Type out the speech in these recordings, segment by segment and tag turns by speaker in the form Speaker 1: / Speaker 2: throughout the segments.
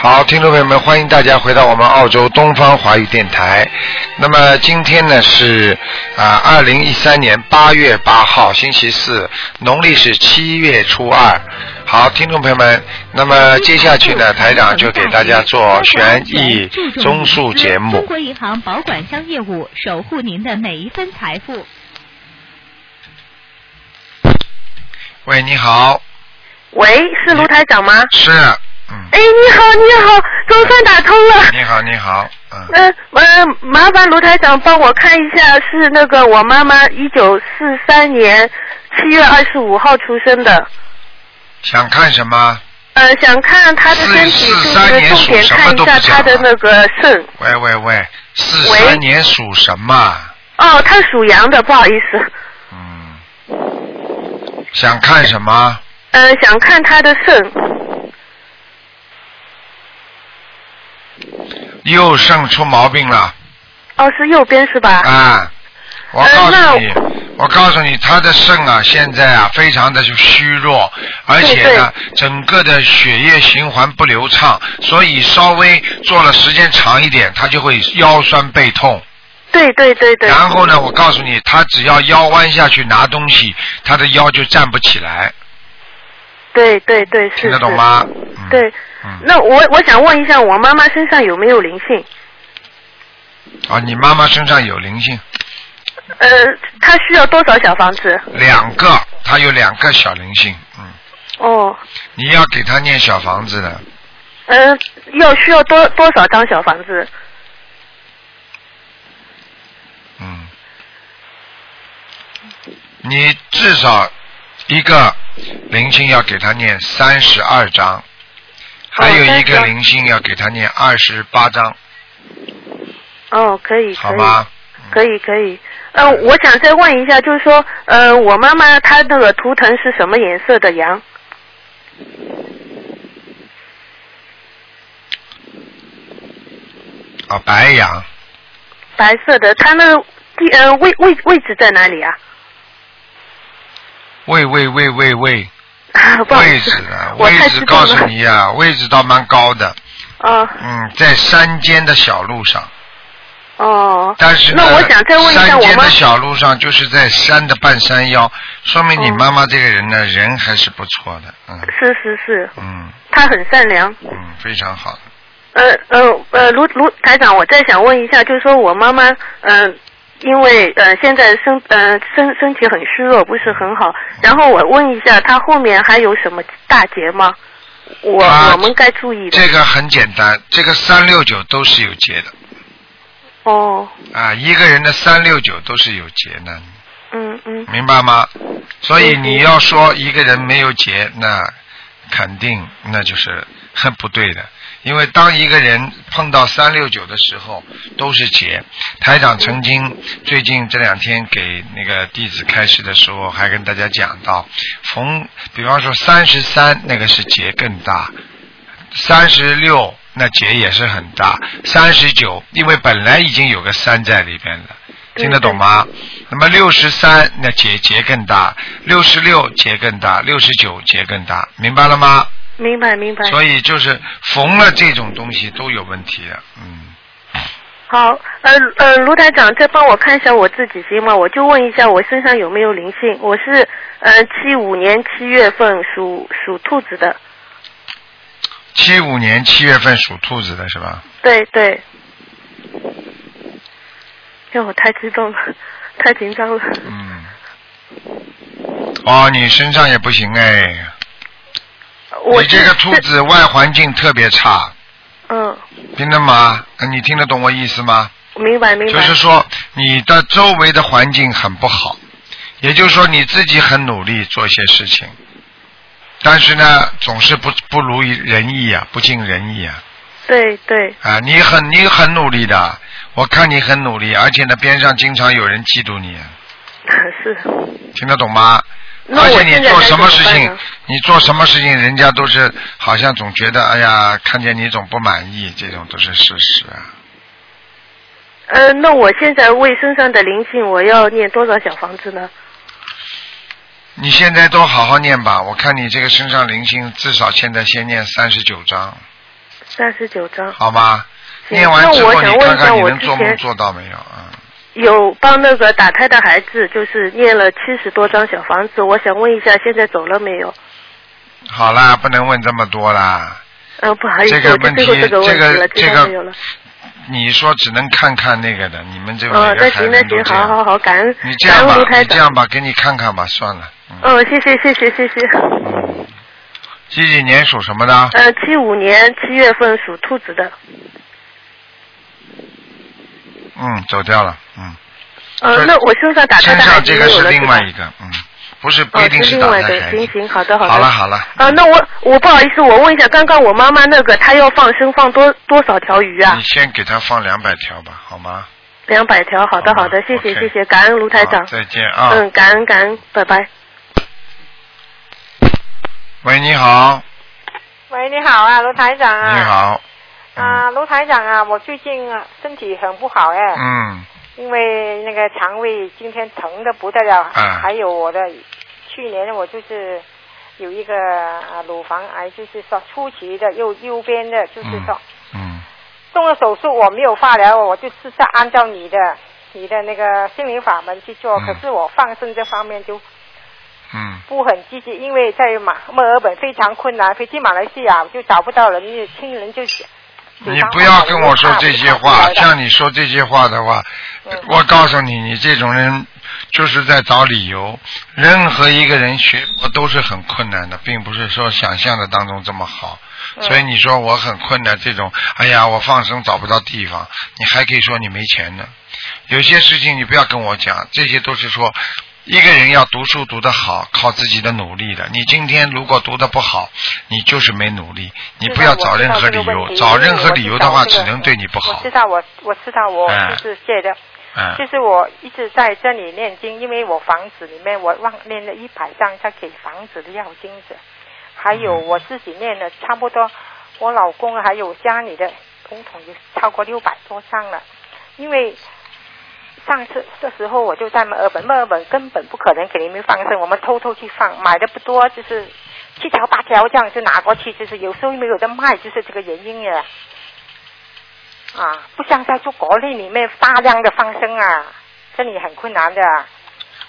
Speaker 1: 好，听众朋友们，欢迎大家回到我们澳洲东方华语电台。那么今天呢是啊，二零一三年八月八号，星期四，农历是七月初二。好，听众朋友们，那么接下去呢，台长就给大家做悬疑综述节目
Speaker 2: 中。国银行保管箱业务，守护您的每一分财富。
Speaker 1: 喂，你好，
Speaker 3: 喂，是卢台长吗？
Speaker 1: 是，嗯，
Speaker 3: 哎，你好，你好，总算打通了。
Speaker 1: 你好，你好，嗯，
Speaker 3: 嗯呃，麻烦卢台长帮我看一下，是那个我妈妈一九四三年七月二十五号出生的，
Speaker 1: 想看什么？
Speaker 3: 呃，想看她的身体，就
Speaker 1: 43年
Speaker 3: 是重点看一下她的那个肾。
Speaker 1: 喂喂喂，四
Speaker 3: 喂
Speaker 1: 三年属什么？
Speaker 3: 哦，她属羊的，不好意思。
Speaker 1: 嗯，想看什么？
Speaker 3: 呃，想看她的肾。
Speaker 1: 右肾出毛病了
Speaker 3: 哦，是右边是吧？
Speaker 1: 啊！我
Speaker 3: 呃
Speaker 1: 告诉
Speaker 3: 那
Speaker 1: 你，我告诉你，他的肾啊，现在啊，非常的虚弱，而且呢，整个的血液循环不流畅，所以稍微做了时间长一点，他就会腰酸背痛。
Speaker 3: 对对对对。
Speaker 1: 然后呢，我告诉你，他只要腰弯下去拿东西，他的腰就站不起来，
Speaker 3: 对对对，是
Speaker 1: 听得懂
Speaker 3: 是
Speaker 1: 吗？嗯、
Speaker 3: 对，
Speaker 1: 嗯，
Speaker 3: 那我我想问一下，我妈妈身上有没有灵性？
Speaker 1: 啊，你妈妈身上有灵性，
Speaker 3: 呃，她需要多少小房子？
Speaker 1: 两个，她有两个小灵性，嗯，
Speaker 3: 哦，
Speaker 1: 你要给她念小房子的，
Speaker 3: 呃，要需要多多少张小房子？
Speaker 1: 嗯，你至少一个灵性要给她念三十二章，还有一个
Speaker 3: 32
Speaker 1: 灵性要给他念二十八章，
Speaker 3: 哦，可以，
Speaker 1: 好吗？
Speaker 3: 可以，可以。呃，我想再问一下，就是说，呃，我妈妈她那个图腾是什么颜色的羊？
Speaker 1: 啊，白羊，
Speaker 3: 白色的，它那个地呃位位位置在哪里啊？
Speaker 1: 喂喂喂喂喂。
Speaker 3: 不好意
Speaker 1: 位置啊，
Speaker 3: 我
Speaker 1: 位
Speaker 3: 太激动了。
Speaker 1: 置告诉你啊，位置倒蛮高的，
Speaker 3: 啊
Speaker 1: 嗯，在山间的小路上，
Speaker 3: 哦。
Speaker 1: 但是呢，
Speaker 3: 那我想再问一下我妈
Speaker 1: 山间的。小路上就是在山的半山腰，说明你
Speaker 3: 哦
Speaker 1: 妈妈这个人呢，人还是不错的，嗯
Speaker 3: 是是是，
Speaker 1: 嗯
Speaker 3: 她很善良。
Speaker 1: 嗯，非常好。
Speaker 3: 呃呃呃，卢卢台长，我再想问一下，就是说我妈妈，嗯、因为呃现在身呃身身体很虚弱，不是很好，然后我问一下，他后面还有什么大劫吗？我
Speaker 1: 她
Speaker 3: 我们该注意的。
Speaker 1: 这个很简单，这个三六九都是有劫的
Speaker 3: 哦，
Speaker 1: 啊，一个人的三六九都是有劫的，
Speaker 3: 嗯嗯，
Speaker 1: 明白吗？所以
Speaker 3: 嗯
Speaker 1: 你要说一个人没有劫，那肯定那就是很不对的。因为当一个人碰到三六九的时候，都是劫。台长曾经最近这两天给那个弟子开示的时候，还跟大家讲到，逢比方说三十三那个是劫更大，三十六那劫也是很大，三十九因为本来已经有个三在里边了。听得懂吗？那么六十三那劫劫更大，六十六劫更大，六十九劫更大，明白了吗？
Speaker 3: 明白明白。
Speaker 1: 所以就是缝了这种东西都有问题的，嗯。
Speaker 3: 好，呃呃，卢台长，再帮我看一下我自己行吗？我就问一下我身上有没有灵性。我是呃七五年七月份属属兔子的，
Speaker 1: 七五年七月份属兔子的是吧？
Speaker 3: 对对。哟，我太激动了，太紧张了。
Speaker 1: 嗯。哦，你身上也不行哎，
Speaker 3: 我
Speaker 1: 你这个兔子外环境特别差，
Speaker 3: 嗯，
Speaker 1: 听得吗？呃你听得懂我意思吗？
Speaker 3: 明白明白。
Speaker 1: 就是说你的周围的环境很不好，也就是说你自己很努力做一些事情，但是呢总是不不如人意啊，不尽人意啊
Speaker 3: 对对，
Speaker 1: 啊！你很你很努力的，我看你很努力，而且呢边上经常有人嫉妒你，
Speaker 3: 是。
Speaker 1: 听得懂吗？
Speaker 3: 那
Speaker 1: 而且你做什么事情你做什么事情，人家都是好像总觉得哎呀，看见你总不满意，这种都是事实啊。
Speaker 3: 呃，那我现在为身上的灵性，我要念多少小房子呢？
Speaker 1: 你现在都好好念吧，我看你这个身上灵性至少现在先念三十九章，
Speaker 3: 三十九张。
Speaker 1: 好吧？
Speaker 3: 行
Speaker 1: 念完之后，你看看你能做梦做到没有啊？
Speaker 3: 有帮那个打胎的孩子，就是念了七十多张小房子，我想问一下，现在走了没有？
Speaker 1: 好啦，不能问这么多啦。
Speaker 3: 嗯、不好意思，
Speaker 1: 这个问题
Speaker 3: 这个
Speaker 1: 这个。你说只能看看那个的，你们这个
Speaker 3: 哦，那行那行。好好好，感恩
Speaker 1: 你这样吧。你这样吧，给你看看吧，算了。嗯。
Speaker 3: 哦，谢谢谢谢谢谢。
Speaker 1: 嗯。几几年属什么的？
Speaker 3: 呃，七五年七月份属兔子的。
Speaker 1: 嗯，走掉了。嗯。
Speaker 3: 呃，那我身上打胎
Speaker 1: 身
Speaker 3: 的孩
Speaker 1: 上这个是
Speaker 3: 子有了？
Speaker 1: 另外一个，嗯，不是不
Speaker 3: 哦，
Speaker 1: 一定
Speaker 3: 是另外的，
Speaker 1: 打胎孩子。
Speaker 3: 行行，好的好的。
Speaker 1: 好了好了。
Speaker 3: 啊，那我我不好意思，我问一下，刚刚我妈妈那个她要放生放多多少条鱼啊
Speaker 1: 你？先给她放两百条吧，好吗？
Speaker 3: 两百条，好的
Speaker 1: 好
Speaker 3: 好的，谢谢谢谢，感恩卢台长。
Speaker 1: 再见啊。
Speaker 3: 嗯，感恩感恩，拜拜。
Speaker 1: 喂，你好，
Speaker 4: 喂，你好啊，卢台长啊。
Speaker 1: 你。好。
Speaker 4: 啊，卢台长啊，我最近啊身体很不好哎，
Speaker 1: 嗯。
Speaker 4: 因为那个肠胃今天疼的不得了，
Speaker 1: 啊。
Speaker 4: 还有我的去年我就是有一个啊乳房癌，就是说初期的右右边的，就是说、
Speaker 1: 嗯
Speaker 4: 动了手术，我没有化疗，我就是在按照你的你的那个心灵法门去做，
Speaker 1: 嗯。
Speaker 4: 可是我放生这方面就
Speaker 1: 嗯。
Speaker 4: 不很积极，因为在马墨尔本非常困难，飞去马来西亚就找不到人，亲人就
Speaker 1: 你不要跟我说这些话，像你说这些话的话，
Speaker 4: 嗯
Speaker 1: 我告诉你，你这种人就是在找理由。任何一个人学佛都是很困难的，并不是说想象的当中这么好。
Speaker 4: 嗯
Speaker 1: 所以你说我很困难，这种，哎呀，我放生找不到地方，你还可以说你没钱呢。有些事情你不要跟我讲，这些都是说。一个人要读书读得好，靠自己的努力的。你今天如果读得不好，你就是没努力。你不要找任何理由，找任何理由的话，只能对你不好
Speaker 4: 我知。道我我知道我
Speaker 1: 哎
Speaker 4: 就是借的，
Speaker 1: 嗯
Speaker 4: 就是我一直在这里念经，因为我房子里面我忘念了一百张在给房子的要金子，还有
Speaker 1: 嗯
Speaker 4: 我自己念了差不多，我老公还有家里的共同有超过六百多张了，因为。上次这时候我就在墨尔本，墨尔本根本不可能给你们放生，我们偷偷去放，买的不多，就是七条八条这样就拿过去，就是有时候没有得卖，就是这个原因呀。啊，不像在做国内里面大量的放生啊，这里很困难的，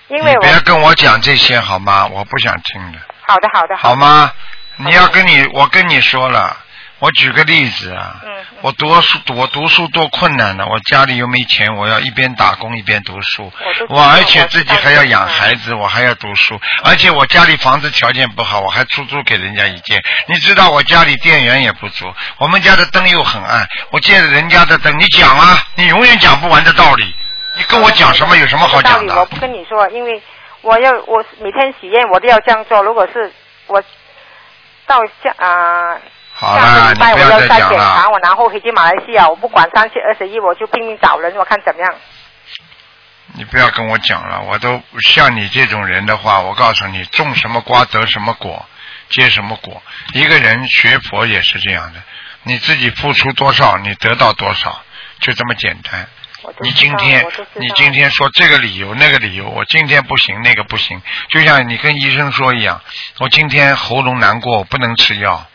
Speaker 4: 因为我
Speaker 1: 你别跟我讲这些好吗？我不想听的，
Speaker 4: 好的好的
Speaker 1: 好？吗？你要跟你，我跟你说了，我举个例子啊，我读书，我读书多困难呢，我家里又没钱，我要一边打工一边读书
Speaker 4: 我
Speaker 1: 而且自己还要养孩子，我还要读书，而且我家里房子条件不好，我还出租给人家一间。你知道我家里电源也不足，我们家的灯又很暗，我借了人家的灯，你讲啊，你永远讲不完的道理，你跟我讲什么有什么好讲的？
Speaker 4: 道理我不跟你说，因为我要我每天许愿我都要这样做。如果是我到家啊、
Speaker 1: 好了，你不要再
Speaker 4: 检
Speaker 1: 讲了。
Speaker 4: 查，我然后回去马来西亚，我不管三七二十一，我就拼命找人，我看怎么样。
Speaker 1: 你不要跟我讲了，我都像你这种人的话，我告诉你，种什么瓜得什么果，结什么果。一个人学佛也是这样的，你自己付出多少，你得到多少，就这么简单。你今天你今天说这个理由那个理由，我今天不行那个不行，就像你跟医生说一样，我今天喉咙难过，我不能吃药。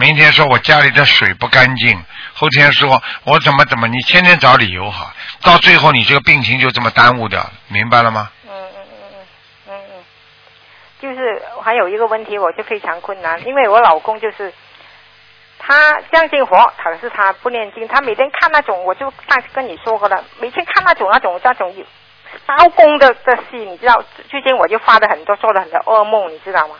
Speaker 1: 明天说我家里的水不干净，后天说我怎么怎么，你天天找理由哈，到最后你这个病情就这么耽误掉了，明白了吗？
Speaker 4: 嗯嗯嗯嗯嗯嗯，就是还有一个问题，我就非常困难，因为我老公就是他相信佛，可是他不念经，他每天看那种，我就上次跟你说过了，每天看那种那种那种有包公的的戏，你知道，最近我就发了很多，做了很多噩梦，你知道吗？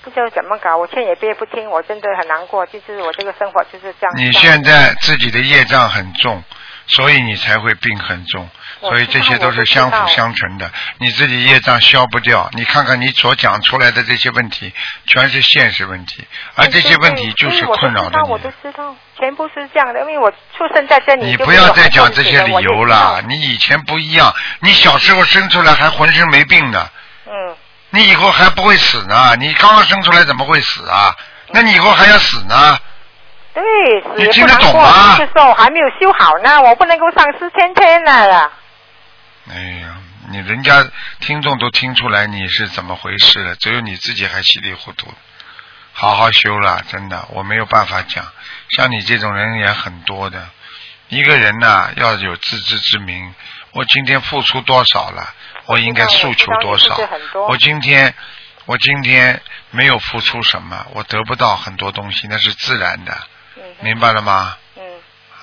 Speaker 1: 嗯，
Speaker 4: 不知道怎么搞，我劝也憋不听，我真的很难过，就是我这个生活就是这样。
Speaker 1: 你现在自己的业障很重，所以你才会病很重，所以这些都是相辅相成的。你自己业障消不掉，你看看你所讲出来的这些问题，全是现实问题，而这些问题就是困扰着
Speaker 4: 我都。知道，全部是这样的，因为我出生在这里。
Speaker 1: 你不要再讲这些理由了，你以前不一样，你小时候生出来还浑身没病的，
Speaker 4: 嗯，
Speaker 1: 你以后还不会死呢，你刚刚生出来怎么会死啊？那你以后还要死呢？
Speaker 4: 对，死
Speaker 1: 你听得
Speaker 4: 也不难过
Speaker 1: 懂吗
Speaker 4: 就是说我还没有修好呢，我不能够上四千天了呀。
Speaker 1: 哎呀，你人家听众都听出来你是怎么回事了，只有你自己还稀里糊涂。好好修了，真的，我没有办法讲。像你这种人也很多的，一个人呐、要有自知之明。我今天付出多少了？我应该诉求多少
Speaker 4: 我
Speaker 1: 今天，我今天没有付出什么，我得不到很多东西，那是自然的，明白了吗？
Speaker 4: 嗯，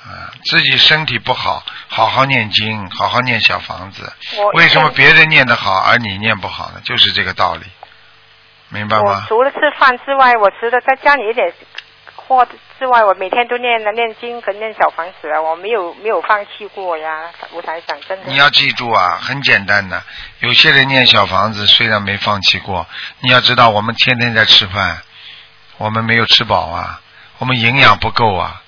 Speaker 1: 啊，自己身体不好，好好念经，好好念小房子。
Speaker 4: 我
Speaker 1: 为什么别人念得好，而你念不好呢？就是这个道理，明白
Speaker 4: 我
Speaker 1: 吗？
Speaker 4: 除了吃饭之外，我吃的在家里一点货之外，我每天都念念经跟念小房子啊，我没有没有放弃过呀。我才想，真的。
Speaker 1: 你要记住啊，很简单的。有些人念小房子，虽然没放弃过，你要知道，我们天天在吃饭，我们没有吃饱啊，我们营养不够啊。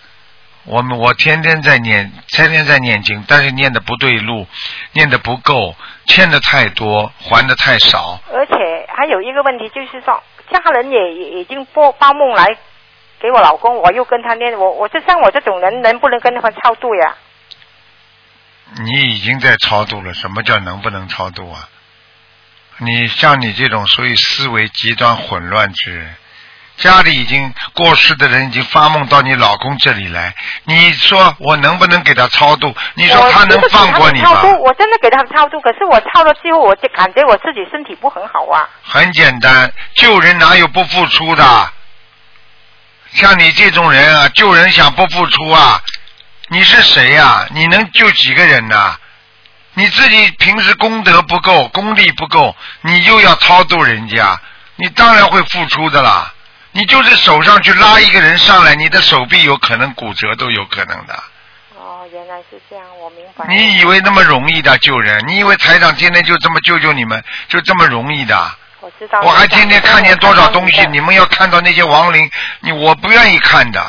Speaker 1: 我们我天天在念，天天在念经，但是念的不对路，念的不够，欠的太多，还的太少。
Speaker 4: 而且还有一个问题，就是说家人也也已经报报梦来给我老公，我又跟他念，我我就像我这种人，能不能跟他们超度呀？
Speaker 1: 你已经在超度了，什么叫能不能超度啊？你像你这种属于思维极端混乱之人，家里已经过世的人已经发梦到你老公这里来，你说我能不能给他超度？你说他能放过你吗
Speaker 4: 我真的给他超度，可是我超了之后，我就感觉我自己身体不很好啊。
Speaker 1: 很简单，救人哪有不付出的？像你这种人啊，救人想不付出啊？你是谁呀、你能救几个人呐、你自己平时功德不够，功力不够，你又要超度人家，你当然会付出的啦。你就是手上去拉一个人上来，你的手臂有可能骨折都有可能的。
Speaker 4: 哦，原来是这样，我明白。
Speaker 1: 你以为那么容易的救人？你以为台长天天就这么救救你们，就这么容易的？
Speaker 4: 我知道。
Speaker 1: 我还天天看见多少东西，你们要看到那些亡灵，你我不愿意看的。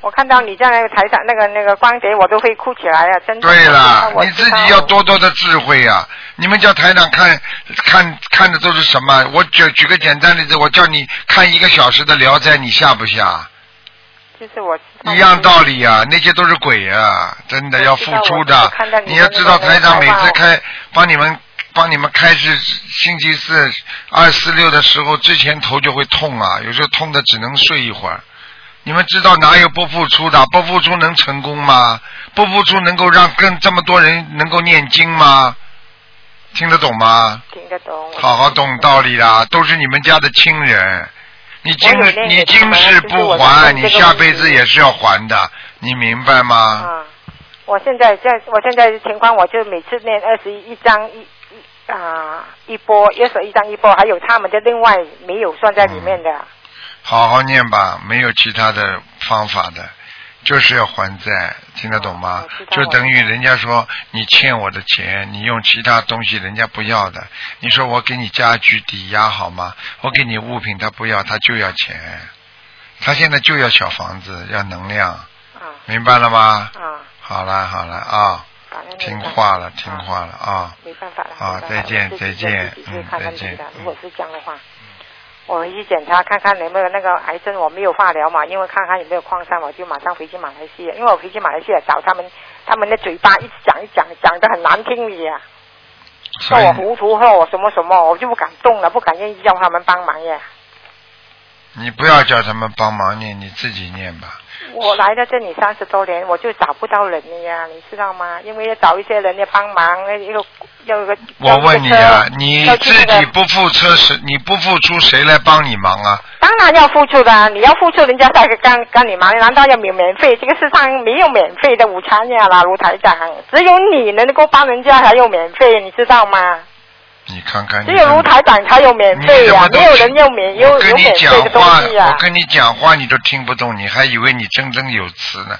Speaker 4: 我看到你在那个台上那个那个光碟，我都会哭起来啊！真的。
Speaker 1: 对了，你自己要多多的智慧啊！你们叫台长看看看的都是什么？我举举个简单例子，我叫你看一个小时的《聊斋》，你下不下？
Speaker 4: 就是我
Speaker 1: 一样道理啊，那些都是鬼啊，真的要付出的
Speaker 4: 你
Speaker 1: 要知道，台长每次开帮你们帮你们开始星期四二四六的时候，之前头就会痛啊，有时候痛的只能睡一会儿。你们知道哪有不付出的？不付出能成功吗？不付出能够让更这么多人能够念经吗？听得懂吗？
Speaker 4: 听得懂。
Speaker 1: 好好懂道理啦，都是你们家的亲人。你今你今世不还，你下辈子也是要还的，你明白吗？
Speaker 4: 啊，我现在在我现在的情况，我就每次念二十一章一一啊一波，也是一张一波，还有他们的另外没有算在里面的。
Speaker 1: 好好念吧，没有其他的方法的，就是要还债，听得懂吗？就等于人家说你欠我的钱，你用其他东西人家不要的，你说我给你家具抵押好吗？我给你物品他不要，他就要钱，他现在就要小房子，要能量，
Speaker 4: 啊。
Speaker 1: 明白了吗？
Speaker 4: 啊，
Speaker 1: 好了好了啊，听话了听话了啊，
Speaker 4: 没办法了。
Speaker 1: 好
Speaker 4: 没办法
Speaker 1: 再见再见再见
Speaker 4: 的。如果是这样的话，我回去检查看看有没有那个癌症，我没有化疗嘛，因为看看有没有扩散，我就马上回去马来西亚。因为我回去马来西亚找他们，他们的嘴巴一直讲一讲，讲的很难听的呀，说我糊涂，说我什么什么，我就不敢动了，不敢愿意叫他们帮忙呀。
Speaker 1: 你不要叫他们帮忙念，你自己念吧。
Speaker 4: 我来到这里三十多年，我就找不到人了呀，你知道吗？因为要找一些人来帮忙，那一个要一个。
Speaker 1: 我问你啊，你自己不付出谁？你不付出谁来帮你忙啊？
Speaker 4: 当然要付出的，你要付出，人家才干干你忙，难道要免免费？这个世上没有免费的午餐呀，啦，卢台长，只有你能够帮人家还有免费，你知道吗？
Speaker 1: 你看看你
Speaker 4: 只有卢台长才有免费呀，没有人要免有
Speaker 1: 我跟你
Speaker 4: 有免
Speaker 1: 讲
Speaker 4: 费的东
Speaker 1: 话，
Speaker 4: 西呀
Speaker 1: 我。跟你讲话你都听不懂，你还以为你真正有词呢。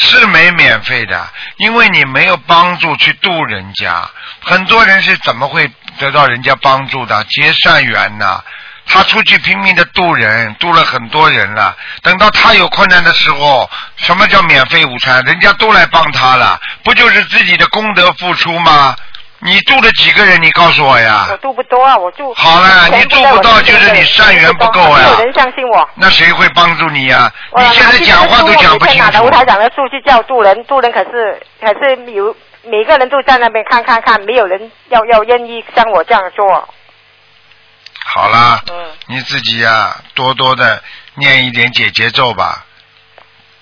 Speaker 1: 是没免费的，因为你没有帮助去度人家。很多人是怎么会得到人家帮助的？结善缘呐、他出去拼命的度人，度了很多人了。等到他有困难的时候，什么叫免费午餐？人家都来帮他了，不就是自己的功德付出吗？你度了几个人？你告诉我呀
Speaker 4: 我。度不多啊，我度。
Speaker 1: 好了你度不到就是你善缘不够呀
Speaker 4: 没有人相信我。
Speaker 1: 那谁会帮助你呀、
Speaker 4: 我
Speaker 1: 你现在讲话都讲不清楚
Speaker 4: 拿着。吴台长的数据叫渡人，渡人可是可是有每个人都在那边看看看，没有人要要愿意像我这样做。
Speaker 1: 好啦，
Speaker 4: 嗯
Speaker 1: 你自己呀、多多的念一点姐姐咒吧。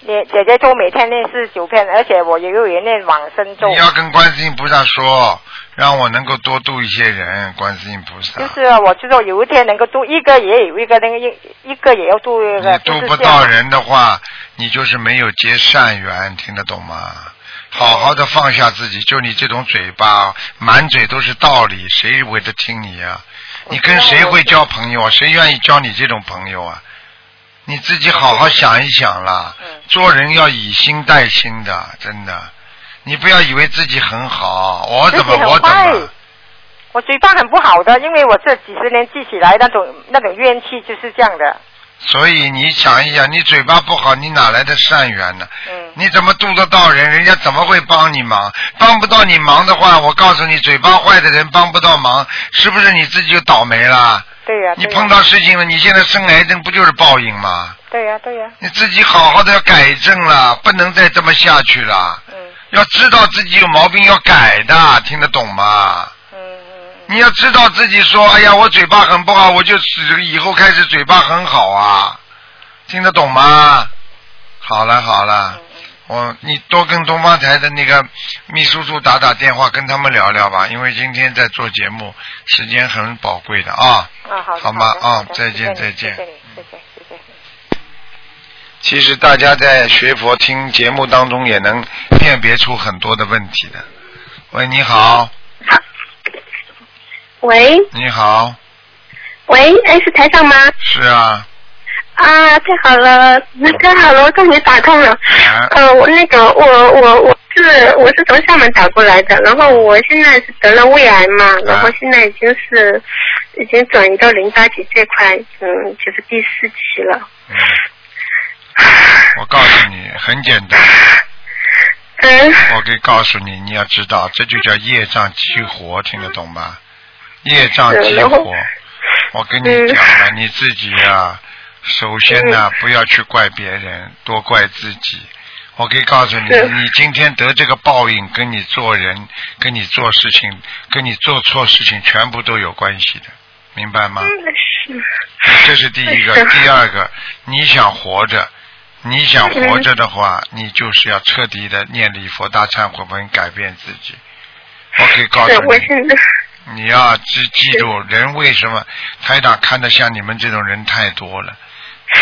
Speaker 4: 念姐姐咒每天念四十九遍，而且我也有人念往生咒
Speaker 1: 你。要跟观世音菩萨说，让我能够多度一些人，观世音菩萨。
Speaker 4: 就是啊我知道有一天能够度一个也有一个那个一一个也要度一个，
Speaker 1: 你度不到人的话，你就是没有结善缘，听得懂吗？好好的放下自己，就你这种嘴巴，满嘴都是道理，谁会得听你啊、你跟谁会交朋友啊？谁愿意交你这种朋友啊？你自己好好想一想啦，
Speaker 4: 嗯
Speaker 1: 做人要以心待心的，真的。你不要以为自己很好，我怎么我怎么，
Speaker 4: 我嘴巴很不好的，因为我这几十年记起来那种那种怨气就是这样的。
Speaker 1: 所以你想一想，你嘴巴不好，你哪来的善缘呢？
Speaker 4: 嗯，
Speaker 1: 你怎么度得到人？人家怎么会帮你忙？帮不到你忙的话，我告诉你，嘴巴坏的人帮不到忙，是不是你自己就倒霉了？
Speaker 4: 对呀、
Speaker 1: 你碰到事情了，你现在生癌症不就是报应吗？
Speaker 4: 对呀、对呀、
Speaker 1: 你自己好好的要改正了，不能再这么下去了。
Speaker 4: 嗯
Speaker 1: 要知道自己有毛病要改的，听得懂吗？
Speaker 4: 嗯嗯
Speaker 1: 你要知道自己说，哎呀，我嘴巴很不好，我就是以后开始嘴巴很好啊，听得懂吗？好了好了我你多跟东方台的那个秘书处打打电话，跟他们聊聊吧，因为今天在做节目，时间很宝贵的啊。
Speaker 4: 啊好
Speaker 1: 吗啊再见再见
Speaker 4: 谢谢你谢谢谢谢。
Speaker 1: 其实大家在学佛听节目当中也能辨别出很多的问题的。喂，你好，
Speaker 5: 喂
Speaker 1: 你好，
Speaker 5: 喂，哎，是台上吗？
Speaker 1: 是啊，
Speaker 5: 啊，太好了，那太好了，我终于打通了。
Speaker 1: 啊
Speaker 5: 呃，我那个，我我我是我是从厦门打过来的，然后我现在是得了胃癌嘛，然后现在已经是已经转移到淋巴结这块，嗯，就是第四期了。
Speaker 1: 嗯，我告诉你，很简单，
Speaker 5: 嗯，
Speaker 1: 我可以告诉你，你要知道，这就叫业障激活，听得懂吗？业障激活，我跟你讲了，你自己啊、首先呢，不要去怪别人，多怪自己。我可以告诉你，你今天得这个报应，跟你做人、跟你做事情、跟你做错事情，全部都有关系的，明白吗？
Speaker 5: 是，
Speaker 1: 这是第一个，第二个，你想活着，你想活着的话，你就是要彻底的念礼佛大忏悔文，改变自己。我可以告诉你，你要记记住，人为什么台长看得像你们这种人太多了。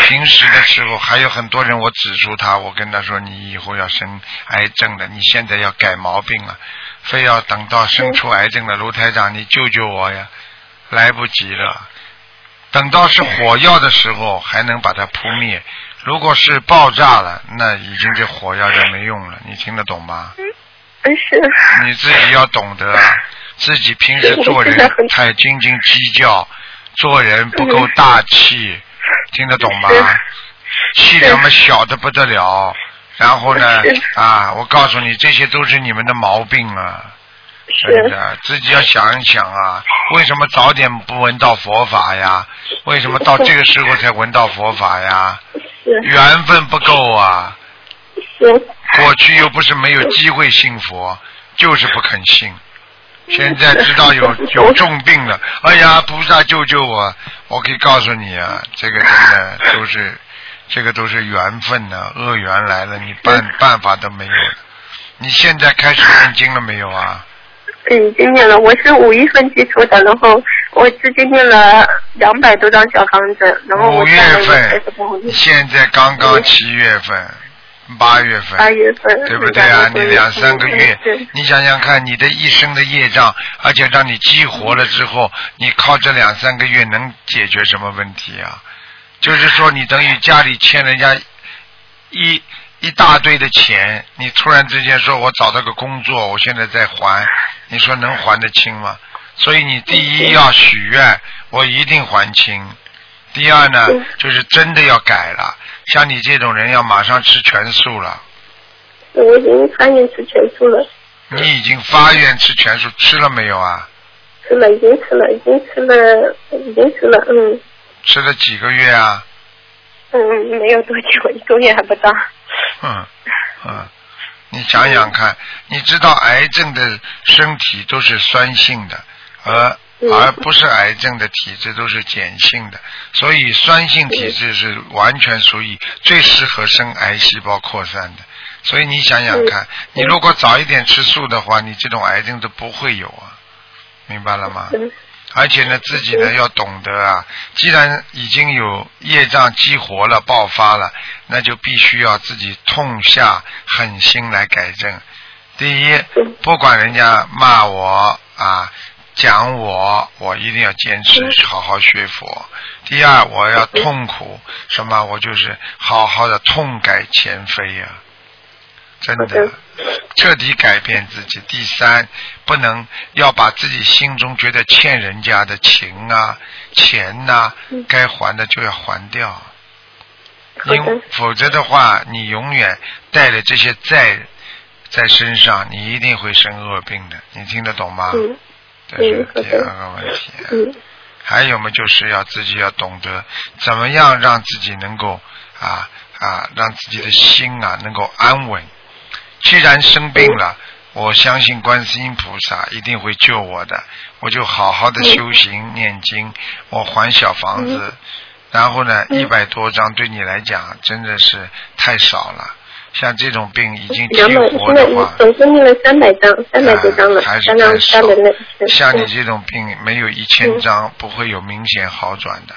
Speaker 1: 平时的时候还有很多人，我指出他，我跟他说你以后要生癌症了，你现在要改毛病了，非要等到生出癌症了，卢台长你救救我呀，来不及了。等到是火药的时候，还能把它扑灭；如果是爆炸了，那已经这火药就没用了。你听得懂吗？
Speaker 5: 嗯是，
Speaker 1: 你自己要懂得，自己平时做人太斤斤计较，做人不够大气，听得懂吗？气量嘛小的不得了。然后呢，啊，我告诉你，这些都是你们的毛病啊！真
Speaker 5: 是，
Speaker 1: 的，自己要想一想啊，为什么早点不闻到佛法呀？为什么到这个时候才闻到佛法呀？
Speaker 5: 是，
Speaker 1: 缘分不够啊！
Speaker 5: 是，
Speaker 1: 过去又不是没有机会信佛，就是不肯信。现在知道有有重病了，哎呀，菩萨救救我！我可以告诉你啊，这个真的都是，这个都是缘分呢、恶缘来了，你办办法都没有了。你现在开始念经了没有啊？
Speaker 5: 嗯，已经念了，我是五月份接触的，然后我直接念了两百多张小房子，然后我
Speaker 1: 五月份现在刚刚七月份、八月份，
Speaker 5: 八月份，
Speaker 1: 对不对啊？你两三个月
Speaker 5: 对，
Speaker 1: 你想想看，你的一生的业障，而且让你激活了之后，你靠这两三个月能解决什么问题啊？就是说，你等于家里欠人家一一大堆的钱，你突然之间说我找到个工作，我现在在还，你说能还得清吗？所以你第一要许愿，我一定还清。第二呢，就是真的要改了。像你这种人，要马上吃全素了。
Speaker 5: 我已经发愿吃全素了，
Speaker 1: 你已经发愿吃全素，吃了没有啊？
Speaker 5: 吃了，已经吃了，已经吃了，已经吃了，嗯
Speaker 1: 吃了几个月啊？
Speaker 5: 嗯，没有多久，一个月还不到。
Speaker 1: 嗯嗯，你想想看，你知道癌症的身体都是酸性的，而
Speaker 5: 嗯
Speaker 1: 而不是癌症的体质都是碱性的，所以酸性体质是完全属于最适合生癌细胞扩散的。所以你想想看，你如果早一点吃素的话，你这种癌症都不会有啊，明白了吗？
Speaker 5: 嗯
Speaker 1: 而且呢，自己呢要懂得啊，既然已经有业障激活了、爆发了，那就必须要自己痛下狠心来改正。第一，不管人家骂我啊、讲我，我一定要坚持好好学佛。第二，我要痛苦什么？我就是好好的痛改前非呀、真的彻底改变自己。第三，不能要把自己心中觉得欠人家的情啊、钱呐、
Speaker 5: 嗯
Speaker 1: 该还的就要还掉。因否则的话，你永远带着这些债在身上，你一定会生恶病的。你听得懂吗？
Speaker 5: 嗯
Speaker 1: 这是第二个问题。
Speaker 5: 嗯
Speaker 1: 还有嘛，就是要自己要懂得怎么样让自己能够啊啊，让自己的心啊能够安稳。既然生病了，我相信观世音菩萨一定会救我的，我就好好的修行、念经，我还小房子，然后呢，
Speaker 5: 嗯
Speaker 1: 一百多张对你来讲真的是太少了。像这种病已经激活的话，
Speaker 5: 总共念了三百张，三百多张了，
Speaker 1: 啊还是
Speaker 5: 刚刚
Speaker 1: 太少。
Speaker 5: 加的那
Speaker 1: 像你
Speaker 5: 嗯。
Speaker 1: 这种病没有一千张不会有明显好转的，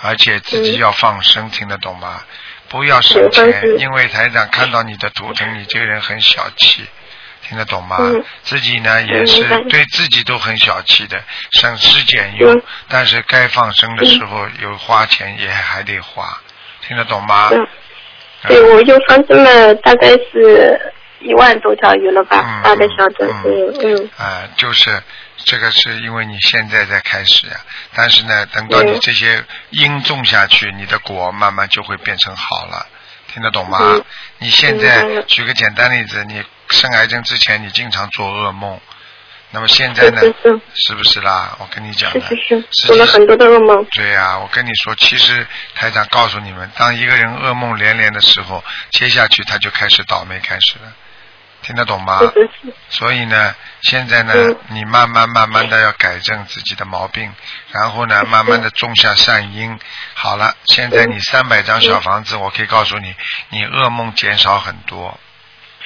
Speaker 1: 而且自己要放生，听得懂吗？不要省钱，因为台长看到你的图腾，你这个人很小气，听得懂吗？
Speaker 5: 嗯。
Speaker 1: 自己呢也是对自己都很小气的，省吃俭用，
Speaker 5: 嗯。
Speaker 1: 但是该放生的时候有花钱也还得花，听得懂吗？
Speaker 5: 嗯对，我就放生了大概是一万多条鱼了吧，
Speaker 1: 嗯
Speaker 5: 大的小的，
Speaker 1: 嗯
Speaker 5: 嗯嗯。
Speaker 1: 啊、就是这个是因为你现在在开始呀，但是呢，等到你
Speaker 5: 嗯
Speaker 1: 这些因种下去，你的果慢慢就会变成好了，听得懂吗？
Speaker 5: 嗯？
Speaker 1: 你现在举个简单例子，你生癌症之前，你经常做噩梦，那么现在呢，
Speaker 5: 是
Speaker 1: 不是啦？我跟你讲的，
Speaker 5: 是是是，做了很多的噩梦，
Speaker 1: 对呀、我跟你说，其实台长告诉你们，当一个人噩梦连连的时候，接下去他就开始倒霉开始了，听得懂吗？
Speaker 5: 是是是，
Speaker 1: 所以呢，现在呢，
Speaker 5: 嗯。
Speaker 1: 你慢慢慢慢的要改正自己的毛病，然后呢，慢慢的种下善因。好了，现在你三百张小房子，我可以告诉你，你噩梦减少很多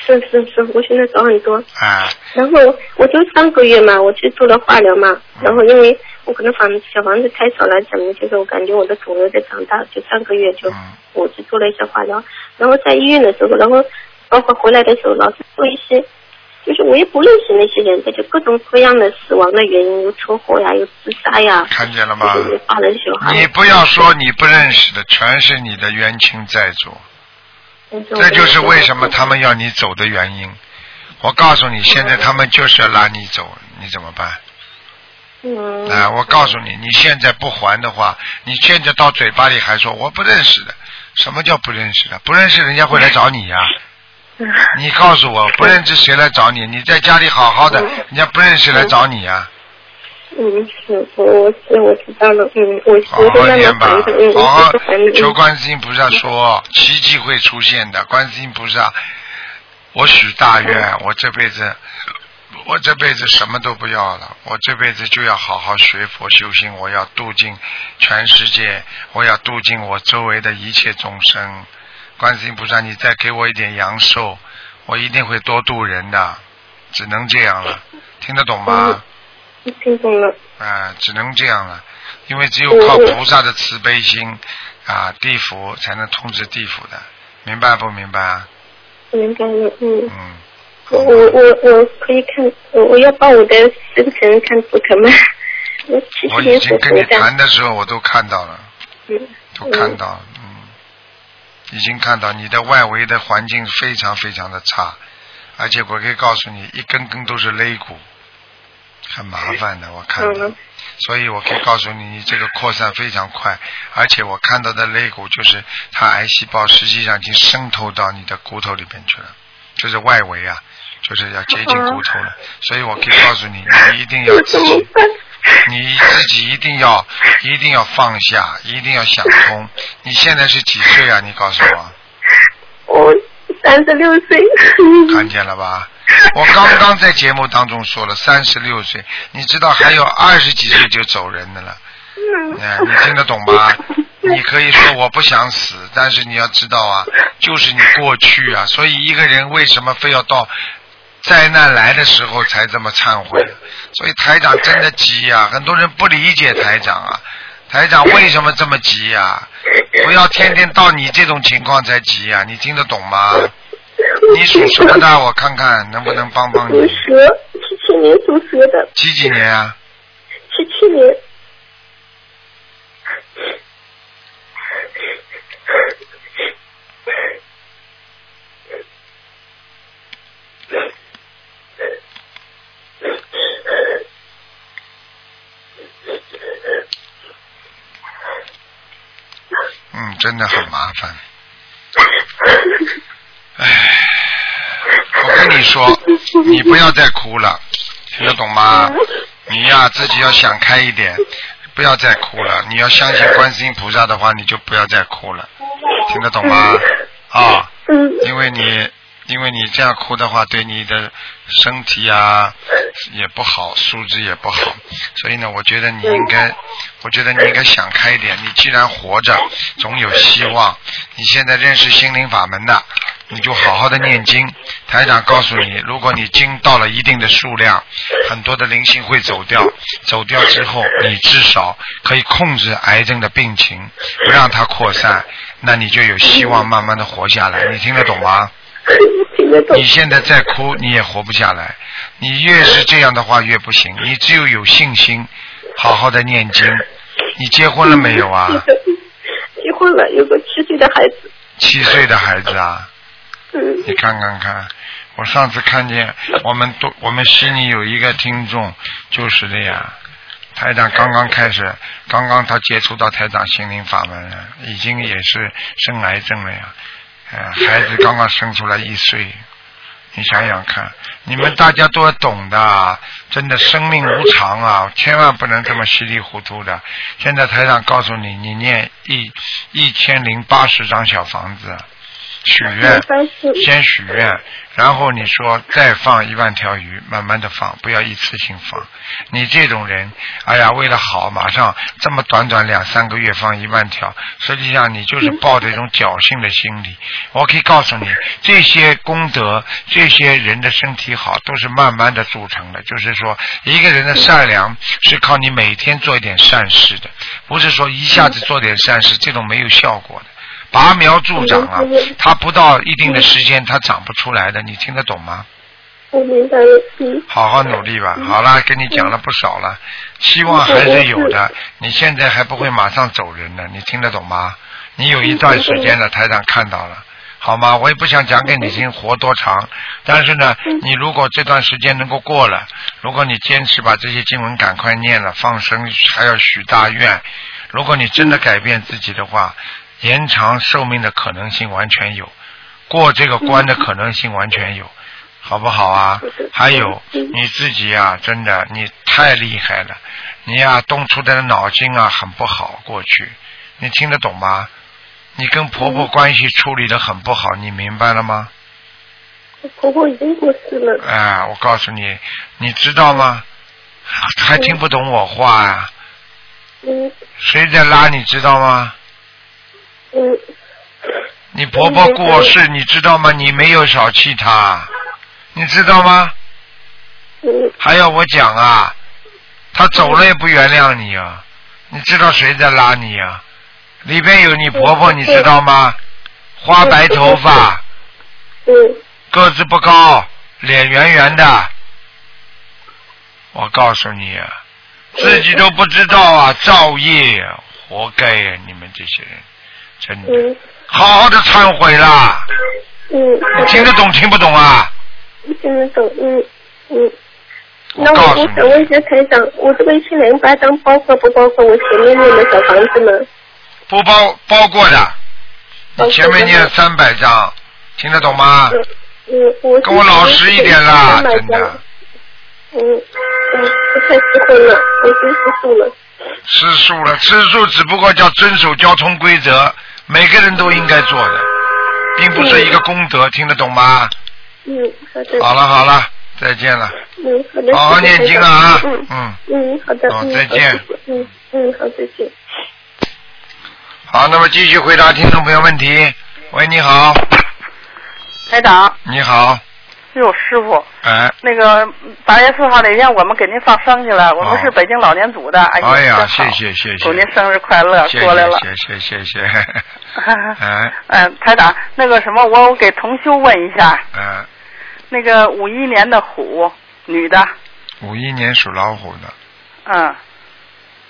Speaker 5: 是是是，我现在少很多。
Speaker 1: 啊。
Speaker 5: 然后我就上个月嘛，我去做了化疗嘛，然后因为我可能房小房子太少了，怎么就是我感觉我的肿瘤在长大，就上个月就、
Speaker 1: 嗯
Speaker 5: 我去做了一些化疗，然后在医院的时候，然后包括回来的时候，老是做一些，就是我也不认识那些人，他就各种各样的死亡的原因，有车祸呀，有自杀呀，
Speaker 1: 看见了吗？
Speaker 5: 就是有杀人小孩，
Speaker 1: 你不要说你不认识的，全是你的冤亲债主，
Speaker 5: 这
Speaker 1: 这就是为什么他们要你走的原因。我告诉你，现在他们就是要拉你走，你怎么办？
Speaker 5: 嗯
Speaker 1: 啊，我告诉你，你现在不还的话，你现在到嘴巴里还说我不认识的，什么叫不认识的？不认识人家会来找你呀、
Speaker 5: 嗯
Speaker 1: 你告诉我，不认识谁来找你？你在家里好好的，
Speaker 5: 嗯
Speaker 1: 人家不认识来找你呀、
Speaker 5: 嗯，是，我我是我知道了，嗯，我
Speaker 1: 好好
Speaker 5: 我会慢
Speaker 1: 念吧
Speaker 5: 慢还的，嗯，，
Speaker 1: 好求
Speaker 5: 嗯
Speaker 1: 观世音菩萨说，奇迹会出现的。观世音菩萨，我许大愿，我这辈子，我这辈子什么都不要了，我这辈子就要好好学佛修心，我要度尽全世界，我要度尽我周围的一切众生。观世音菩萨，你再给我一点阳寿，我一定会多度人的，只能这样了，听得懂吗？
Speaker 5: 听懂了，
Speaker 1: 啊，只能这样了，因为只有靠菩萨的慈悲心啊，地府才能通知地府的，明白不明白啊？
Speaker 5: 明白了，嗯。
Speaker 1: 嗯，
Speaker 5: 我我我我可以看，我我要帮我的生辰看图腾吗？我七
Speaker 1: 我
Speaker 5: 七年属
Speaker 1: 已经跟你，谈的时候，我都看到了，
Speaker 5: 嗯，
Speaker 1: 都看到了，嗯，已经看到你的外围的环境非常非常的差，而且我可以告诉你，一根根都是肋骨，很麻烦的，我看到
Speaker 5: 嗯。
Speaker 1: 所以我可以告诉你，你这个扩散非常快，而且我看到的肋骨就是它癌细胞实际上已经渗透到你的骨头里边去了，就是外围啊，就是要接近骨头了。所以我可以告诉你，你一定要 自己？你自己一定要一定要放下，一定要想通。你现在是几岁啊？你告诉我。
Speaker 5: 我三十六岁。
Speaker 1: 看见了吧？我刚刚在节目当中说了，三十六岁，你知道还有二十几岁就走人的了。哎，你听得懂吗？你可以说我不想死，但是你要知道啊，就是你过去啊，所以一个人为什么非要到灾难来的时候才这么忏悔？所以台长真的急呀、很多人不理解台长啊，台长为什么这么急呀、不要天天到你这种情况才急呀、你听得懂吗？你属什么的？我看看能不能帮帮你。
Speaker 5: 属蛇，七七年属蛇的，
Speaker 1: 几几年啊？
Speaker 5: 七七年。
Speaker 1: 嗯，真的很麻烦。唉，我跟你说，你不要再哭了，听得懂吗？你呀、自己要想开一点，不要再哭了。你要相信观世音菩萨的话，你就不要再哭了，听得懂吗？啊，
Speaker 5: 嗯
Speaker 1: 因为你因为你这样哭的话，对你的身体啊也不好，素质也不好，所以呢，我觉得你应该，我觉得你应该想开一点。你既然活着，总有希望。你现在认识心灵法门的，你就好好的念经。台长告诉你，如果你经到了一定的数量，很多的灵性会走掉，走掉之后，你至少可以控制癌症的病情，不让它扩散，那你就有希望慢慢的活下来。你听得懂吗？
Speaker 5: 听得懂
Speaker 1: 你。现在再哭，你也活不下来。你越是这样的话，越不行。你只有有信心，好好的念经。你结婚了没有啊？
Speaker 5: 结婚了，有个七岁的孩子。
Speaker 1: 七岁的孩子啊，
Speaker 5: 嗯
Speaker 1: 你看看看。我上次看见我们都我们悉尼有一个听众就是这样，台长刚刚开始，刚刚他接触到台长心灵法门了，已经也是生癌症了呀，呃，孩子刚刚生出来一岁，你想想看，你们大家都要懂的，真的生命无常啊，千万不能这么稀里糊涂的。现在台长告诉你，你念一一千零八十张小房子，许愿，先许愿，然后你说再放一万条鱼，慢慢的放，不要一次性放。你这种人，哎呀，为了好，马上这么短短两三个月放一万条，实际上你就是抱着一种侥幸的心理。我可以告诉你，这些功德，这些人的身体好，都是慢慢的组成的。就是说，一个人的善良是靠你每天做一点善事的，不是说一下子做点善事，这种没有效果的。拔苗助长啊，它不到一定的时间，它长不出来的，你听得懂吗？
Speaker 5: 我明白了，嗯。
Speaker 1: 好好努力吧。好了，跟你讲了不少了，希望还是有的。你现在还不会马上走人呢，你听得懂吗？你有一段时间了，台长看到了，好吗？我也不想讲给你听活多长，但是呢，你如果这段时间能够过了，如果你坚持把这些经文赶快念了，放生还要许大愿，如果你真的改变自己的话，延长寿命的可能性完全有，过这个关的可能性完全有。好不好啊？还有你自己啊，真的你太厉害了，你呀、动出的脑筋啊很不好，过去你听得懂吗？你跟婆婆关系处理的很不好，你明白了吗？
Speaker 5: 我婆婆已经过世了。
Speaker 1: 哎，我告诉你，你知道吗？还听不懂我话呀、
Speaker 5: 嗯
Speaker 1: 谁在拉你知道吗？你婆婆过世，你知道吗？你没有小气她，你知道吗？还要我讲啊？她走了也不原谅你啊！你知道谁在拉你啊？里边有你婆婆，你知道吗？花白头发，个子不高，脸圆圆的。我告诉你啊，自己都不知道啊，造业啊，活该呀、你们这些人，真的，
Speaker 5: 嗯
Speaker 1: 好好的忏悔啦！
Speaker 5: 嗯。
Speaker 1: 你听得懂听不懂啊？
Speaker 5: 听得懂，嗯嗯。
Speaker 1: 我
Speaker 5: 那我我想问一下台长，我这个一千零八张包括不包括我前面念的小房子呢？
Speaker 1: 不包包括的，你前面念三百张，听得懂吗？
Speaker 5: 我是
Speaker 1: 跟我老实一点啦
Speaker 5: ，300
Speaker 1: 真的
Speaker 5: 张。嗯嗯，不太吃荤了，我已经吃素了。
Speaker 1: 吃素了，吃素只不过叫遵守交通规则，每个人都应该做的。并不是一个功德，听得懂吗？
Speaker 5: 嗯，好的。
Speaker 1: 好了好了，再见了。
Speaker 5: 嗯，好的。
Speaker 1: 好好念经了啊
Speaker 5: 嗯
Speaker 1: 嗯
Speaker 5: 嗯，好的。
Speaker 1: 好
Speaker 5: 嗯
Speaker 1: 再见。
Speaker 5: 嗯嗯，好，再见。
Speaker 1: 好，那么继续回答听众朋友问题。喂，你好，
Speaker 6: 台长，
Speaker 1: 你好，
Speaker 6: 哟，师傅，
Speaker 1: 哎，
Speaker 6: 那个八月四号那天我们给您放生去了，我们是北京老年组的，哎呀，
Speaker 1: 哎呀，谢谢谢谢，
Speaker 6: 祝您生日快乐，过来了。
Speaker 1: 谢谢谢谢谢，哎。
Speaker 6: 嗯，台长，那个什么，我我给同修问一下，
Speaker 1: 嗯，
Speaker 6: 那个五一年的虎女的，
Speaker 1: 五一年属老虎的，
Speaker 6: 嗯，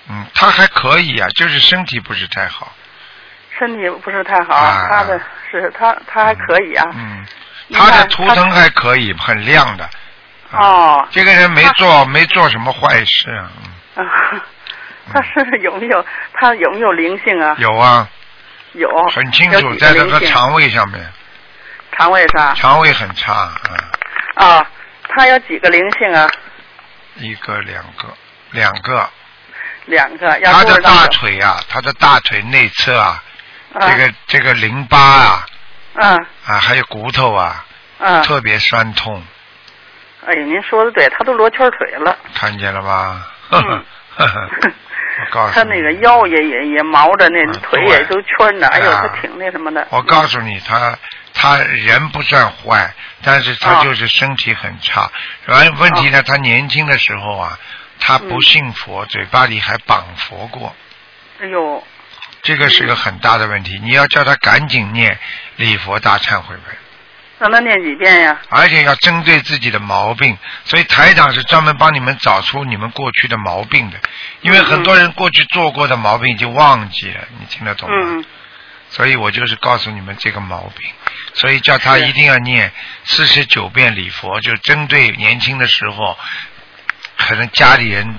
Speaker 1: 嗯，她还可以啊，就是身体不是太好，
Speaker 6: 身体不是太好，
Speaker 1: 啊
Speaker 6: 她的是她她还可以啊。
Speaker 1: 嗯，他的图腾还可以，很亮的。啊
Speaker 6: 哦，
Speaker 1: 这个人没做没做什么坏事啊，嗯
Speaker 6: 啊，她是有没有他有没有灵性啊？
Speaker 1: 有啊，
Speaker 6: 有，
Speaker 1: 很清楚，在这个肠胃上面，
Speaker 6: 肠胃上
Speaker 1: 肠胃很差啊，
Speaker 6: 啊，他有几个灵性啊？
Speaker 1: 一个两个两个，
Speaker 6: 两个，要
Speaker 1: 他的大腿啊，他的大腿内侧啊，
Speaker 6: 啊
Speaker 1: 这个这个淋巴啊
Speaker 6: 嗯
Speaker 1: 啊，还有骨头啊，
Speaker 6: 嗯，
Speaker 1: 特别酸痛，
Speaker 6: 哎呀，您说的对，他都罗圈腿了，
Speaker 1: 看见了吧？
Speaker 6: 嗯。
Speaker 1: 呵呵呵呵我告诉你，
Speaker 6: 他那个腰也也也毛着，那
Speaker 1: 啊
Speaker 6: 腿也都圈着，哎呦，
Speaker 1: 啊。
Speaker 6: 他挺那什么的。
Speaker 1: 我告诉你，他他人不算坏，但是他
Speaker 6: 啊。
Speaker 1: 就是身体很差。完、问题呢，他年轻的时候啊，他不
Speaker 6: 嗯。
Speaker 1: 信佛，嘴巴里还绑佛过，
Speaker 6: 哎呦，
Speaker 1: 这个是个很大的问题。你要叫他赶紧念礼佛大忏悔文。
Speaker 6: 让他念几遍呀？
Speaker 1: 而且要针对自己的毛病，所以台长是专门帮你们找出你们过去的毛病的，因为很多人过去做过的毛病已经忘记了，你听得懂吗？
Speaker 6: 嗯
Speaker 1: 所以我就是告诉你们这个毛病，所以叫他一定要念四十九遍礼佛，就针对年轻的时候，可能家里人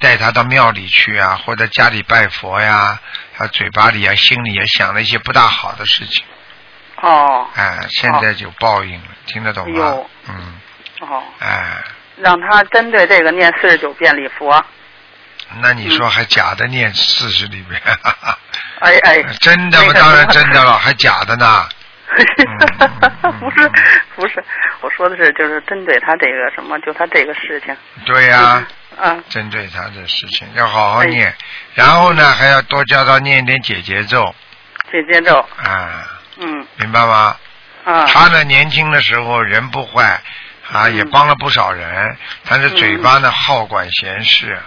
Speaker 1: 带他到庙里去啊，或者家里拜佛呀，他嘴巴里啊、心里也想了一些不大好的事情，
Speaker 6: 哦
Speaker 1: 哎，现在就报应了，听得懂吗？嗯，
Speaker 6: 哦，
Speaker 1: 哎，
Speaker 6: 让他针对这个念四十九遍礼佛。
Speaker 1: 那你说还假的念四十里边？
Speaker 6: 哎 哎，
Speaker 1: 真的吗？当然真的了，还假的呢。嗯
Speaker 6: 不是不是，我说的是就是针对他这个什么，就他这个事情。
Speaker 1: 对呀、
Speaker 6: 嗯，
Speaker 1: 针对他的事情要好好
Speaker 6: 哎。
Speaker 1: 念，然后呢还要多教他念一点解结咒。
Speaker 6: 这节奏，
Speaker 1: 啊，
Speaker 6: 嗯。
Speaker 1: 明白吗？
Speaker 6: 啊，
Speaker 1: 他呢年轻的时候人不坏啊，
Speaker 6: 嗯。
Speaker 1: 也帮了不少人，但是嘴巴呢好管闲事，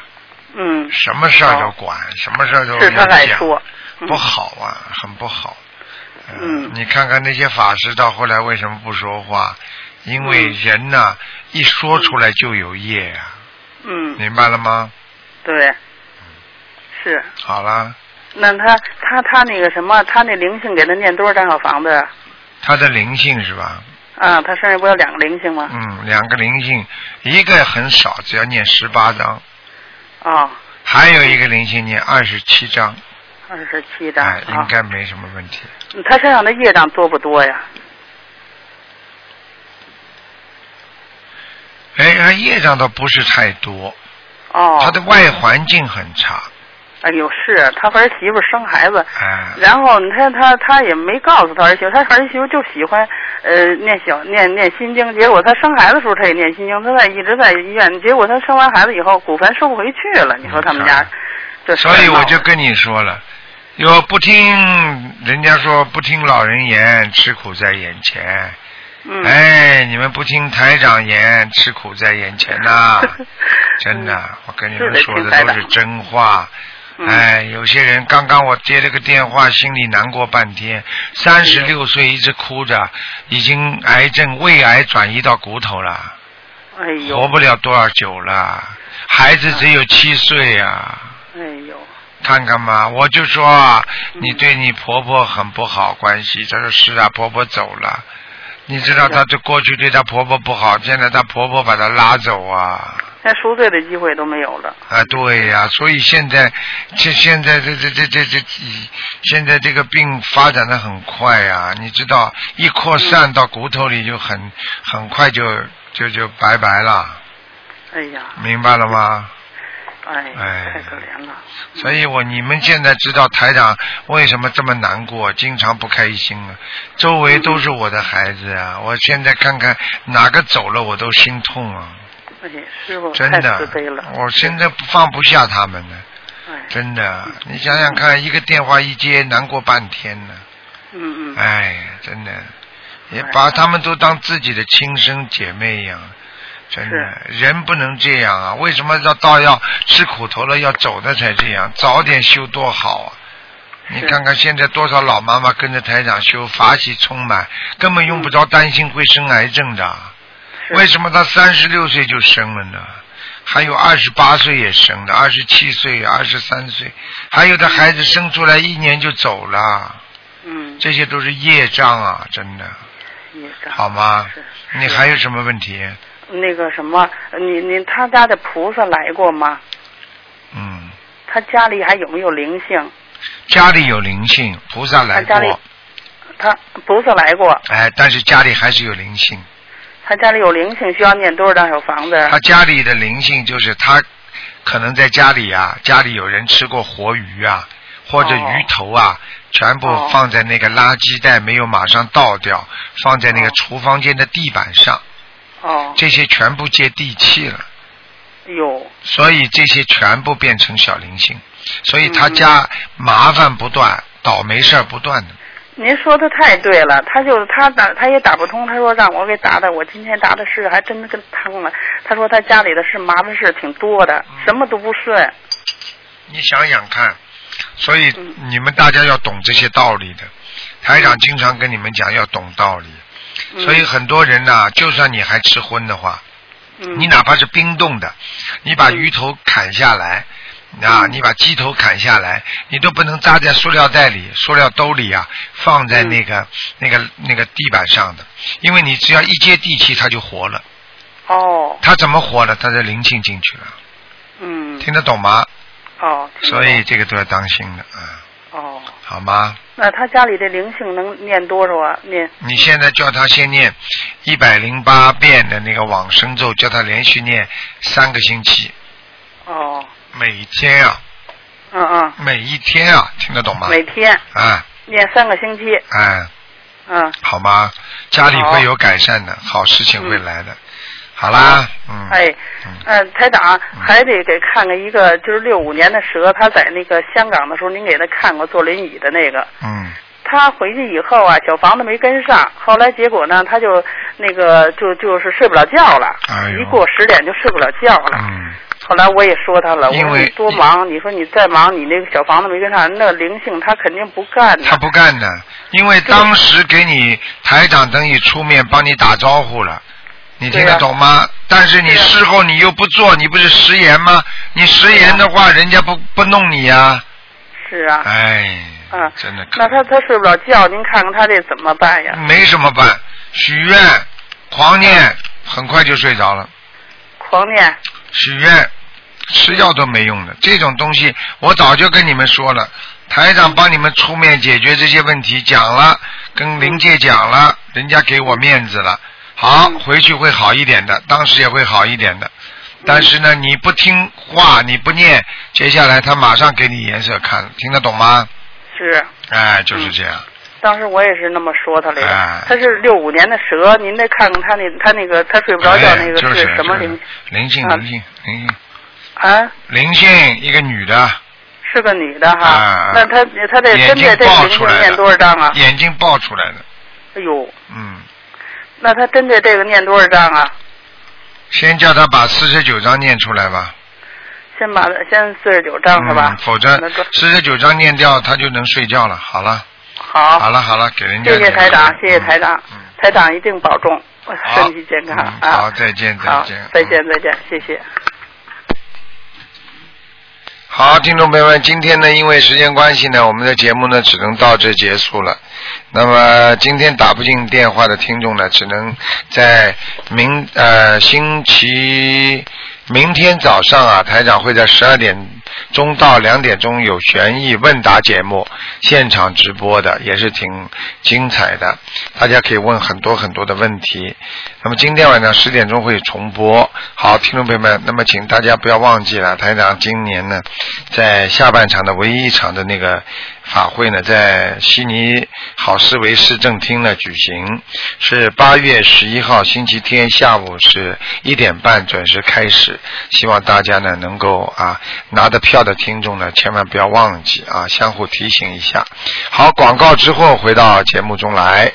Speaker 6: 嗯，
Speaker 1: 什么事儿都管，什么事儿都
Speaker 6: 是他爱
Speaker 1: 讲。
Speaker 6: 说，嗯。
Speaker 1: 不好啊，很不好。呃
Speaker 6: 嗯。
Speaker 1: 你看看那些法师到后来为什么不说话？因为
Speaker 6: 嗯。
Speaker 1: 人呐、一说出来就有业啊，
Speaker 6: 嗯，
Speaker 1: 明白了吗？
Speaker 6: 对，是。
Speaker 1: 好了，
Speaker 6: 那他他他那个什么，他那灵性给他念多少张小房子？
Speaker 1: 他的灵性是吧？
Speaker 6: 啊，他身上不有两个灵性吗？
Speaker 1: 嗯，两个灵性，一个很少，只要念十八张，
Speaker 6: 哦，
Speaker 1: 还有一个灵性念二十七张，
Speaker 6: 二十七张
Speaker 1: 哎，应
Speaker 6: 啊。
Speaker 1: 该没什么问题。
Speaker 6: 他身上的业障多不多呀？
Speaker 1: 哎，他业障倒不是太多，
Speaker 6: 哦。
Speaker 1: 他的外环境很差，
Speaker 6: 哎呦，是他儿媳妇生孩子，
Speaker 1: 哎，
Speaker 6: 然后你看他他也没告诉他儿媳妇，他儿媳妇就喜欢呃念小念念心经，结果他生孩子的时候他也念心经，他在一直在医院，结果他生完孩子以后骨盆收不回去了，你说他们家这
Speaker 1: 所以我就跟你说了，有不听人家说不听老人言，吃苦在眼前。
Speaker 6: 嗯
Speaker 1: 哎，你们不听台长言，吃苦在眼前呐、真的，我跟你们说的都是真话。
Speaker 6: 嗯
Speaker 1: 哎，有些人刚刚我接了个电话，心里难过半天。三十六岁一直哭着，已经癌症胃癌转移到骨头了，
Speaker 6: 哎呦活
Speaker 1: 不了多少久了。孩子只有七岁呀、
Speaker 6: 哎呦
Speaker 1: 看看嘛，我就说你对你婆婆很不好关系。她说是啊，婆婆走了。你知道她这过去对她婆婆不好，现在她婆婆把她拉走啊。
Speaker 6: 连赎罪的机会都没有了。
Speaker 1: 啊，对呀、所以现在这现在这这这这这现在这个病发展的很快呀、你知道一扩散到骨头里就很很快就就就拜拜了，
Speaker 6: 哎呀，
Speaker 1: 明白了吗？
Speaker 6: 哎，
Speaker 1: 哎
Speaker 6: 太可怜了。
Speaker 1: 所以我你们现在知道台长为什么这么难过，经常不开心啊？周围都是我的孩子啊！我现在看看哪个走了，我都心痛啊！
Speaker 6: 哎，师傅太
Speaker 1: 真的我现在不放不下他们呢，
Speaker 6: 哎，
Speaker 1: 真的。你想想看，一个电话一接，难过半天呢。
Speaker 6: 嗯嗯，
Speaker 1: 哎，真的，也把他们都当自己的亲生姐妹一样。真的，人不能这样啊！为什么要到要吃苦头了要走的才这样？早点修多好啊！你看看现在多少老妈妈跟着台长修，法喜充满，根本用不着担心会生癌症的。为什么她三十六岁就生了呢？还有二十八岁也生的，二十七岁、二十三岁，还有的孩子生出来一年就走了，
Speaker 6: 嗯，
Speaker 1: 这些都是业障啊！真的，好吗？你还有什么问题？
Speaker 6: 那个什么，你你他家的菩萨来过吗？
Speaker 1: 嗯，
Speaker 6: 他家里还有没有灵性？
Speaker 1: 家里有灵性，菩萨来
Speaker 6: 他家里
Speaker 1: 过，
Speaker 6: 他菩萨来过，
Speaker 1: 哎，但是家里还是有灵性。
Speaker 6: 他家里有灵性，需要念多少张小房子？
Speaker 1: 他家里的灵性就是他可能在家里啊，家里有人吃过活鱼啊，或者鱼头啊，全部
Speaker 6: 哦
Speaker 1: 放在那个垃圾袋，没有马上倒掉，放在那个
Speaker 6: 哦
Speaker 1: 厨房间的地板上，
Speaker 6: 哦，
Speaker 1: 这些全部接地气了，
Speaker 6: 有
Speaker 1: 所以这些全部变成小灵性，所以他
Speaker 6: 嗯
Speaker 1: 家麻烦不断，倒霉事儿不断的。
Speaker 6: 您说的太对了，他就他打他也打不通，他说让我给打打，我今天打的是还真的跟通了。他说他家里的事麻烦事挺多的，
Speaker 1: 嗯
Speaker 6: 什么都不顺。
Speaker 1: 你想想看，所以
Speaker 6: 嗯
Speaker 1: 你们大家要懂这些道理的。台长经常跟你们讲要懂道理，
Speaker 6: 嗯
Speaker 1: 所以很多人呐、就算你还吃荤的话，
Speaker 6: 嗯。
Speaker 1: 你哪怕是冰冻的，你把鱼头砍下来，啊，
Speaker 6: 嗯。
Speaker 1: 你把鸡头砍下来，你都不能扎在塑料袋里、塑料兜里啊，放在那个、那个那个地板上的，因为你只要一接地气，它就活了。
Speaker 6: 哦，
Speaker 1: 它怎么活了？它的灵性进去了，
Speaker 6: 嗯，
Speaker 1: 听得懂吗？
Speaker 6: 哦，
Speaker 1: 所以这个都要当心的啊，
Speaker 6: 哦，
Speaker 1: 好吗？
Speaker 6: 那他家里的灵性能念多少啊？念。
Speaker 1: 你现在叫他先念一百零八遍的那个往生咒，叫他连续念三个星期，
Speaker 6: 哦，
Speaker 1: 每天啊，
Speaker 6: 嗯嗯，
Speaker 1: 每一天啊，听得懂吗？
Speaker 6: 每天。
Speaker 1: 啊，
Speaker 6: 念三个星期，
Speaker 1: 哎，
Speaker 6: 嗯，
Speaker 1: 好吗？家里会有改善的，好事情会
Speaker 6: 嗯
Speaker 1: 来的。好啦，嗯，
Speaker 6: 哎，
Speaker 1: 嗯
Speaker 6: 嗯，台长还得给看看一个，就是六五年的蛇，他在那个香港的时候，您给他看过坐轮椅的那个。
Speaker 1: 嗯，
Speaker 6: 他回去以后啊，小房子没跟上，后来结果呢，他就那个就就是睡不了觉了，
Speaker 1: 哎
Speaker 6: 一过十点就睡不了觉了。
Speaker 1: 嗯，
Speaker 6: 后来我也说他了，我
Speaker 1: 因为
Speaker 6: 说你多忙，你说你再忙，你那个小房子没跟上，那灵性他肯定不干的。
Speaker 1: 他不干的，因为当时给你台长等于出面帮你打招呼了。你听得懂吗？但是你事后你又不做，你不是食言吗？你食言的话，人家不不弄你呀、
Speaker 6: 是啊，
Speaker 1: 哎，
Speaker 6: 啊
Speaker 1: 真的
Speaker 6: 那他他睡不着觉，您看看他这怎么办呀？
Speaker 1: 没什么办，许愿，狂念，很快就睡着了。
Speaker 6: 狂念，
Speaker 1: 许愿，吃药都没用的。这种东西，我早就跟你们说了，台长帮你们出面解决这些问题，讲了，跟灵界讲了，人家给我面子了。好，
Speaker 6: 嗯
Speaker 1: 回去会好一点的，当时也会好一点的。但是呢，你不听话，你不念，接下来他马上给你颜色看，听得懂吗？
Speaker 6: 是。
Speaker 1: 哎，就是这样。
Speaker 6: 当时我也是那么说他来的。
Speaker 1: 哎
Speaker 6: 他是六五年的蛇，您得看看他那他那个他睡不着觉那个
Speaker 1: 是
Speaker 6: 什么
Speaker 1: 就是
Speaker 6: 灵
Speaker 1: 灵性，
Speaker 6: 啊
Speaker 1: 灵性，灵性，
Speaker 6: 啊？
Speaker 1: 灵性，一个女的，
Speaker 6: 是个女的哈。
Speaker 1: 啊
Speaker 6: 那他他得
Speaker 1: 眼睛
Speaker 6: 针对这个
Speaker 1: 爆出来
Speaker 6: 灵性念多少章啊，？
Speaker 1: 眼睛爆出来的，
Speaker 6: 哎呦，
Speaker 1: 嗯。
Speaker 6: 那他针对这个念多少章啊？
Speaker 1: 先叫他把四十九章念出来吧，
Speaker 6: 先把先四十九章是吧
Speaker 1: 嗯？？否则四十九章念掉，他就能睡觉了。好了，
Speaker 6: 好。
Speaker 1: 好了，好了，给人家
Speaker 6: 谢谢台长
Speaker 1: 嗯，
Speaker 6: 谢谢台长
Speaker 1: 嗯，
Speaker 6: 台长一定保重，身体健康
Speaker 1: 好，再见，再
Speaker 6: 好
Speaker 1: 见，
Speaker 6: 再见，再见，谢谢。
Speaker 1: 好，听众朋友们，今天呢，因为时间关系呢，我们的节目呢只能到这结束了。那么今天打不进电话的听众呢，只能在明呃星期明天早上啊，台长会在十二点钟到两点钟有悬疑问答节目，现场直播的也是挺精彩的，大家可以问很多很多的问题。那么今天晚上十点钟会重播。好，听众朋友们，那么请大家不要忘记了，台长今年呢，在下半场的唯一一场的那个法会呢，在悉尼好思维市政厅呢举行，是八月十一号星期天下午是一点半准时开始，希望大家呢能够啊拿着票的听众呢千万不要忘记啊，相互提醒一下。好，广告之后回到节目中来。